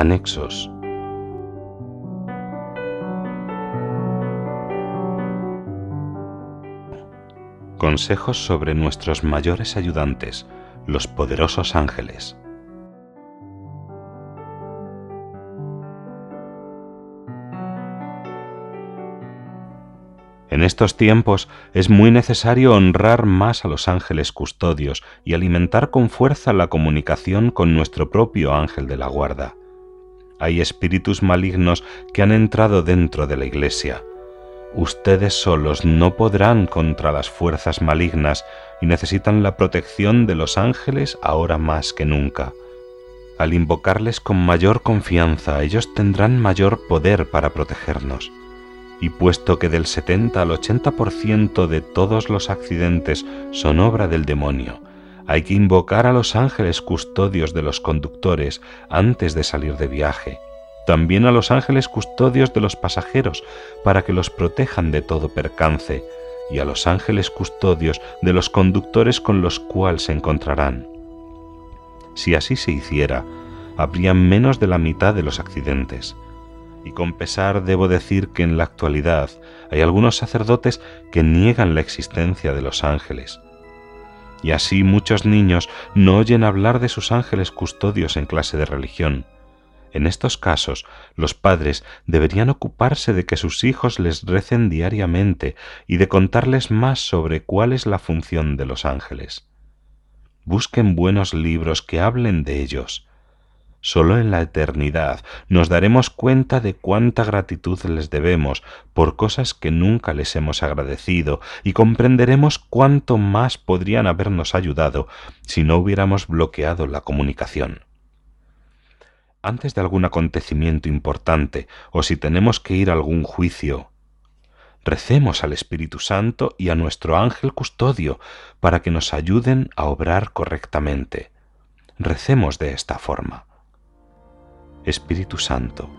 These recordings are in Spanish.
Anexos. Consejos sobre nuestros mayores ayudantes, los poderosos ángeles. En estos tiempos es muy necesario honrar más a los ángeles custodios y alimentar con fuerza la comunicación con nuestro propio ángel de la guarda. Hay espíritus malignos que han entrado dentro de la Iglesia. Ustedes solos no podrán contra las fuerzas malignas y necesitan la protección de los ángeles ahora más que nunca. Al invocarles con mayor confianza, ellos tendrán mayor poder para protegernos. Y puesto que del 70 al 80% de todos los accidentes son obra del demonio, hay que invocar a los ángeles custodios de los conductores antes de salir de viaje, también a los ángeles custodios de los pasajeros para que los protejan de todo percance, y a los ángeles custodios de los conductores con los cuales se encontrarán. Si así se hiciera, habría menos de la mitad de los accidentes. Y con pesar debo decir que en la actualidad hay algunos sacerdotes que niegan la existencia de los ángeles, y así muchos niños no oyen hablar de sus ángeles custodios en clase de religión. En estos casos, los padres deberían ocuparse de que sus hijos les recen diariamente y de contarles más sobre cuál es la función de los ángeles. Busquen buenos libros que hablen de ellos, Solo en la eternidad nos daremos cuenta de cuánta gratitud les debemos por cosas que nunca les hemos agradecido y comprenderemos cuánto más podrían habernos ayudado si no hubiéramos bloqueado la comunicación. Antes de algún acontecimiento importante o si tenemos que ir a algún juicio, recemos al Espíritu Santo y a nuestro ángel custodio para que nos ayuden a obrar correctamente. Recemos de esta forma. Espíritu Santo,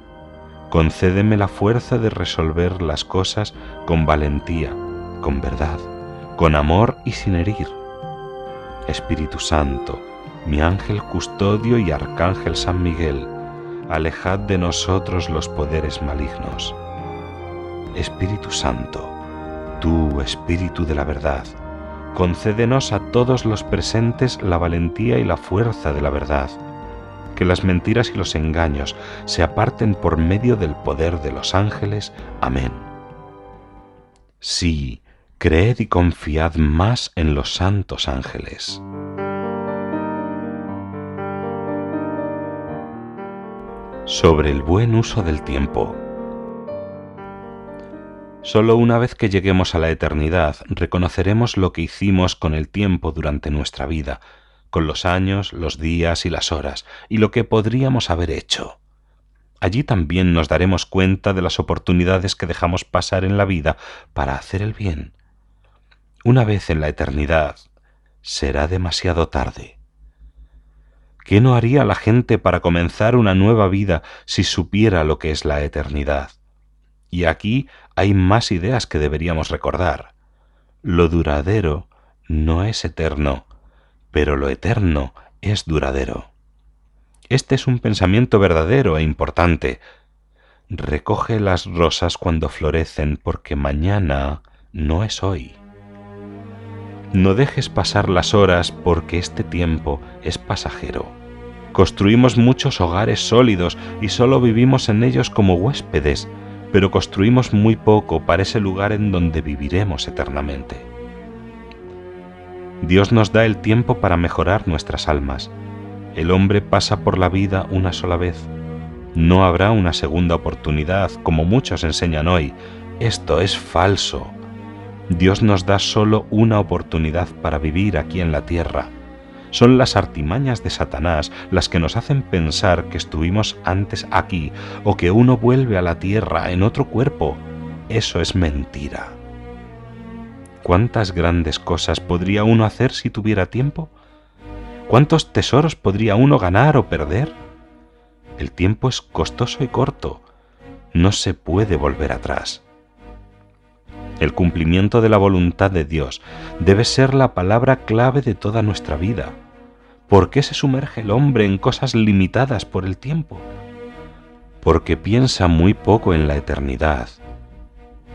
concédeme la fuerza de resolver las cosas con valentía, con verdad, con amor y sin herir. Espíritu Santo, mi ángel custodio y arcángel San Miguel, alejad de nosotros los poderes malignos. Espíritu Santo, tú, Espíritu de la verdad, concédenos a todos los presentes la valentía y la fuerza de la verdad que las mentiras y los engaños se aparten por medio del poder de los ángeles. Amén. Sí, creed y confiad más en los santos ángeles. Sobre el buen uso del tiempo. Solo una vez que lleguemos a la eternidad reconoceremos lo que hicimos con el tiempo durante nuestra vida, con los años, los días y las horas, y lo que podríamos haber hecho. Allí también nos daremos cuenta de las oportunidades que dejamos pasar en la vida para hacer el bien. Una vez en la eternidad, será demasiado tarde. ¿Qué no haría la gente para comenzar una nueva vida si supiera lo que es la eternidad? Y aquí hay más ideas que deberíamos recordar. Lo duradero no es eterno, pero lo eterno es duradero. Este es un pensamiento verdadero e importante. Recoge las rosas cuando florecen porque mañana no es hoy. No dejes pasar las horas porque este tiempo es pasajero. Construimos muchos hogares sólidos y solo vivimos en ellos como huéspedes, pero construimos muy poco para ese lugar en donde viviremos eternamente. Dios nos da el tiempo para mejorar nuestras almas. El hombre pasa por la vida una sola vez. No habrá una segunda oportunidad, como muchos enseñan hoy. Esto es falso. Dios nos da solo una oportunidad para vivir aquí en la tierra. Son las artimañas de Satanás las que nos hacen pensar que estuvimos antes aquí o que uno vuelve a la tierra en otro cuerpo. Eso es mentira. ¿Cuántas grandes cosas podría uno hacer si tuviera tiempo? ¿Cuántos tesoros podría uno ganar o perder? El tiempo es costoso y corto. No se puede volver atrás. El cumplimiento de la voluntad de Dios debe ser la palabra clave de toda nuestra vida. ¿Por qué se sumerge el hombre en cosas limitadas por el tiempo? Porque piensa muy poco en la eternidad.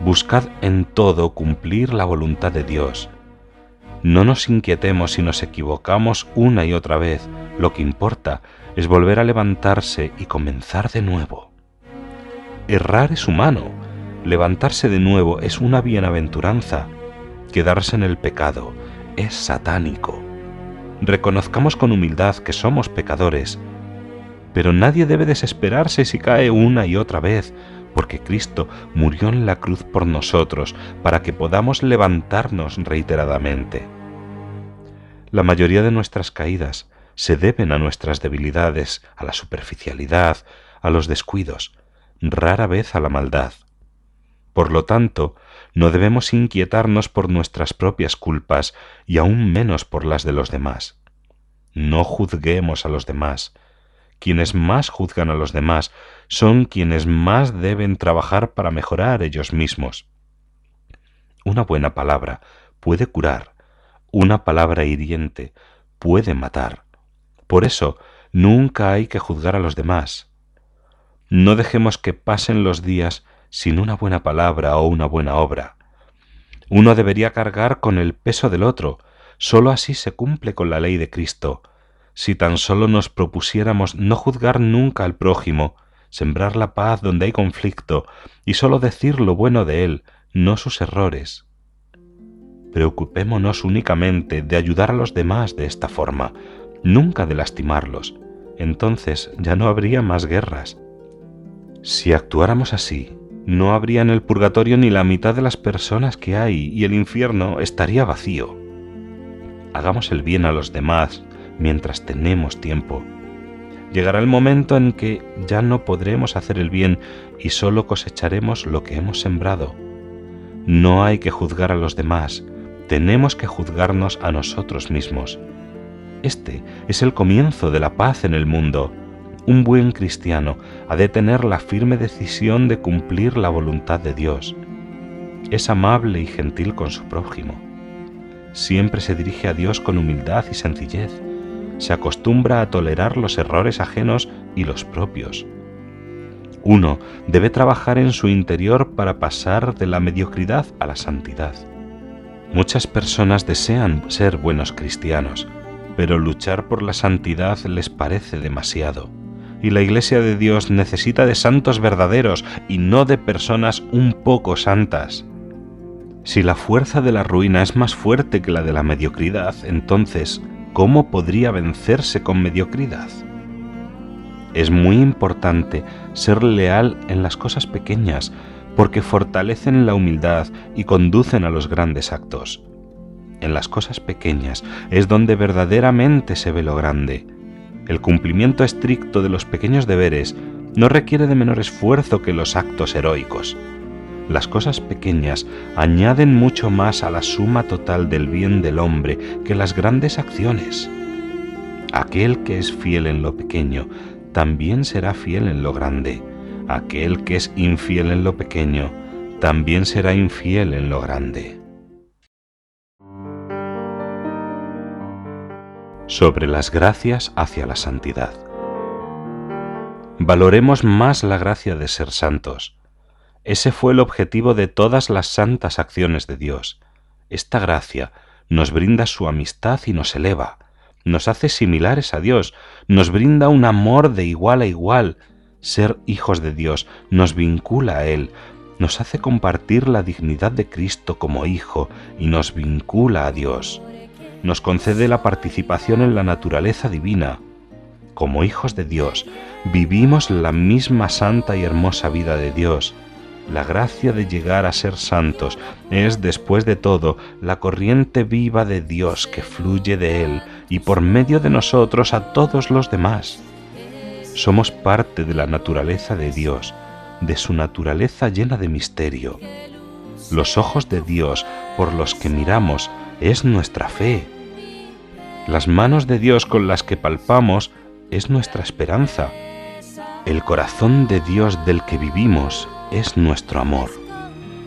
Buscad en todo cumplir la voluntad de Dios. No nos inquietemos si nos equivocamos una y otra vez. Lo que importa es volver a levantarse y comenzar de nuevo. Errar es humano, Levantarse de nuevo es una bienaventuranza. Quedarse en el pecado es satánico. Reconozcamos con humildad que somos pecadores, pero nadie debe desesperarse si cae una y otra vez, porque Cristo murió en la cruz por nosotros para que podamos levantarnos reiteradamente. La mayoría de nuestras caídas se deben a nuestras debilidades, a la superficialidad, a los descuidos, rara vez a la maldad. Por lo tanto, no debemos inquietarnos por nuestras propias culpas y aún menos por las de los demás. No juzguemos a los demás. Quienes más juzgan a los demás son quienes más deben trabajar para mejorar ellos mismos. Una buena palabra puede curar, una palabra hiriente puede matar. Por eso, nunca hay que juzgar a los demás. No dejemos que pasen los días sin una buena palabra o una buena obra. Uno debería cargar con el peso del otro, sólo así se cumple con la ley de Cristo. Si tan solo nos propusiéramos no juzgar nunca al prójimo, sembrar la paz donde hay conflicto y sólo decir lo bueno de él, no sus errores. Preocupémonos únicamente de ayudar a los demás de esta forma, nunca de lastimarlos. Entonces ya no habría más guerras. Si actuáramos así, no habría en el purgatorio ni la mitad de las personas que hay y el infierno estaría vacío. Hagamos el bien a los demás mientras tenemos tiempo. Llegará el momento en que ya no podremos hacer el bien y solo cosecharemos lo que hemos sembrado. No hay que juzgar a los demás, tenemos que juzgarnos a nosotros mismos. Este es el comienzo de la paz en el mundo un buen cristiano ha de tener la firme decisión de cumplir la voluntad de Dios. Es amable y gentil con su prójimo. Siempre se dirige a Dios con humildad y sencillez. Se acostumbra a tolerar los errores ajenos y los propios. Uno debe trabajar en su interior para pasar de la mediocridad a la santidad. Muchas personas desean ser buenos cristianos, pero luchar por la santidad les parece demasiado y la Iglesia de Dios necesita de santos verdaderos y no de personas un poco santas. Si la fuerza de la ruina es más fuerte que la de la mediocridad, entonces, ¿cómo podría vencerse con mediocridad? Es muy importante ser leal en las cosas pequeñas, porque fortalecen la humildad y conducen a los grandes actos. En las cosas pequeñas es donde verdaderamente se ve lo grande, el cumplimiento estricto de los pequeños deberes no requiere de menor esfuerzo que los actos heroicos. Las cosas pequeñas añaden mucho más a la suma total del bien del hombre que las grandes acciones. Aquel que es fiel en lo pequeño, también será fiel en lo grande. Aquel que es infiel en lo pequeño, también será infiel en lo grande. sobre las gracias hacia la santidad. Valoremos más la gracia de ser santos. Ese fue el objetivo de todas las santas acciones de Dios. Esta gracia nos brinda su amistad y nos eleva, nos hace similares a Dios, nos brinda un amor de igual a igual. Ser hijos de Dios nos vincula a Él, nos hace compartir la dignidad de Cristo como Hijo y nos vincula a Dios nos concede la participación en la naturaleza divina. Como hijos de Dios, vivimos la misma santa y hermosa vida de Dios. La gracia de llegar a ser santos es, después de todo, la corriente viva de Dios que fluye de Él y por medio de nosotros a todos los demás. Somos parte de la naturaleza de Dios, de su naturaleza llena de misterio. Los ojos de Dios por los que miramos es nuestra fe. Las manos de Dios con las que palpamos es nuestra esperanza. El corazón de Dios del que vivimos es nuestro amor.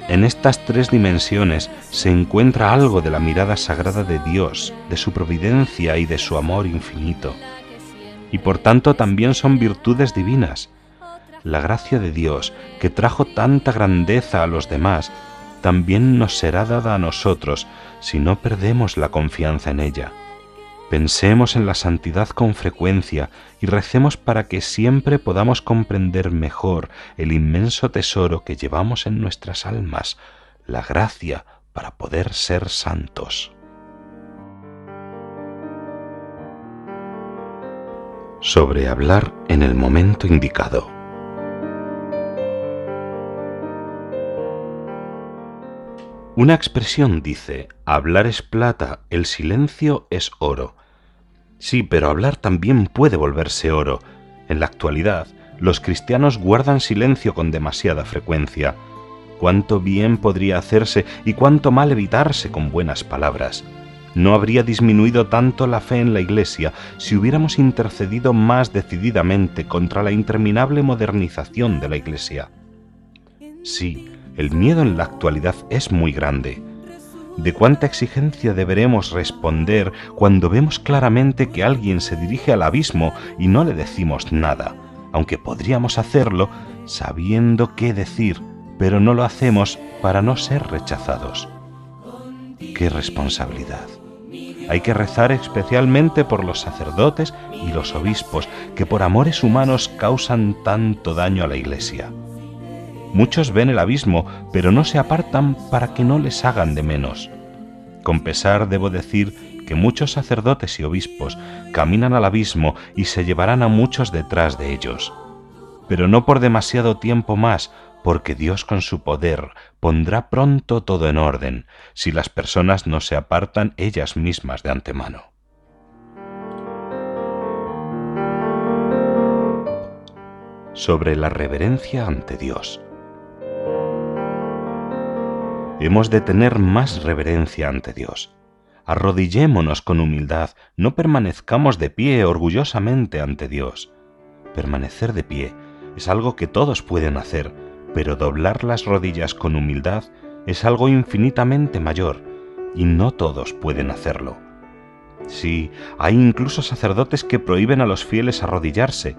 En estas tres dimensiones se encuentra algo de la mirada sagrada de Dios, de su providencia y de su amor infinito. Y por tanto también son virtudes divinas. La gracia de Dios, que trajo tanta grandeza a los demás, también nos será dada a nosotros si no perdemos la confianza en ella. Pensemos en la santidad con frecuencia y recemos para que siempre podamos comprender mejor el inmenso tesoro que llevamos en nuestras almas, la gracia para poder ser santos. Sobre hablar en el momento indicado. Una expresión dice, hablar es plata, el silencio es oro. Sí, pero hablar también puede volverse oro. En la actualidad, los cristianos guardan silencio con demasiada frecuencia. Cuánto bien podría hacerse y cuánto mal evitarse con buenas palabras. No habría disminuido tanto la fe en la Iglesia si hubiéramos intercedido más decididamente contra la interminable modernización de la Iglesia. Sí, el miedo en la actualidad es muy grande. ¿De cuánta exigencia deberemos responder cuando vemos claramente que alguien se dirige al abismo y no le decimos nada, aunque podríamos hacerlo sabiendo qué decir, pero no lo hacemos para no ser rechazados? ¡Qué responsabilidad! Hay que rezar especialmente por los sacerdotes y los obispos que por amores humanos causan tanto daño a la Iglesia. Muchos ven el abismo, pero no se apartan para que no les hagan de menos. Con pesar debo decir que muchos sacerdotes y obispos caminan al abismo y se llevarán a muchos detrás de ellos. Pero no por demasiado tiempo más, porque Dios con su poder pondrá pronto todo en orden, si las personas no se apartan ellas mismas de antemano. Sobre la reverencia ante Dios hemos de tener más reverencia ante Dios. Arrodillémonos con humildad, no permanezcamos de pie orgullosamente ante Dios. Permanecer de pie es algo que todos pueden hacer, pero doblar las rodillas con humildad es algo infinitamente mayor, y no todos pueden hacerlo. Sí, hay incluso sacerdotes que prohíben a los fieles arrodillarse.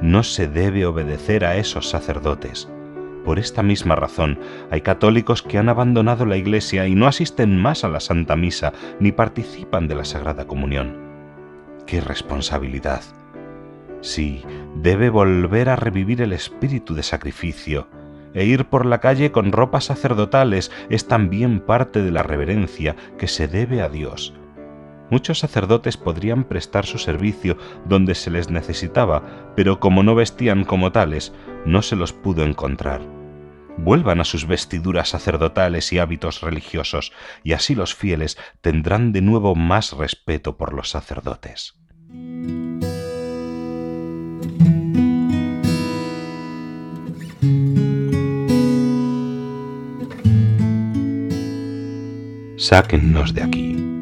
No se debe obedecer a esos sacerdotes. Por esta misma razón, hay católicos que han abandonado la Iglesia y no asisten más a la Santa Misa ni participan de la Sagrada Comunión. ¡Qué responsabilidad! Sí, debe volver a revivir el espíritu de sacrificio, e ir por la calle con ropas sacerdotales es también parte de la reverencia que se debe a Dios. Muchos sacerdotes podrían prestar su servicio donde se les necesitaba, pero como no vestían como tales, no se los pudo encontrar. Vuelvan a sus vestiduras sacerdotales y hábitos religiosos, y así los fieles tendrán de nuevo más respeto por los sacerdotes. Sáquennos de aquí.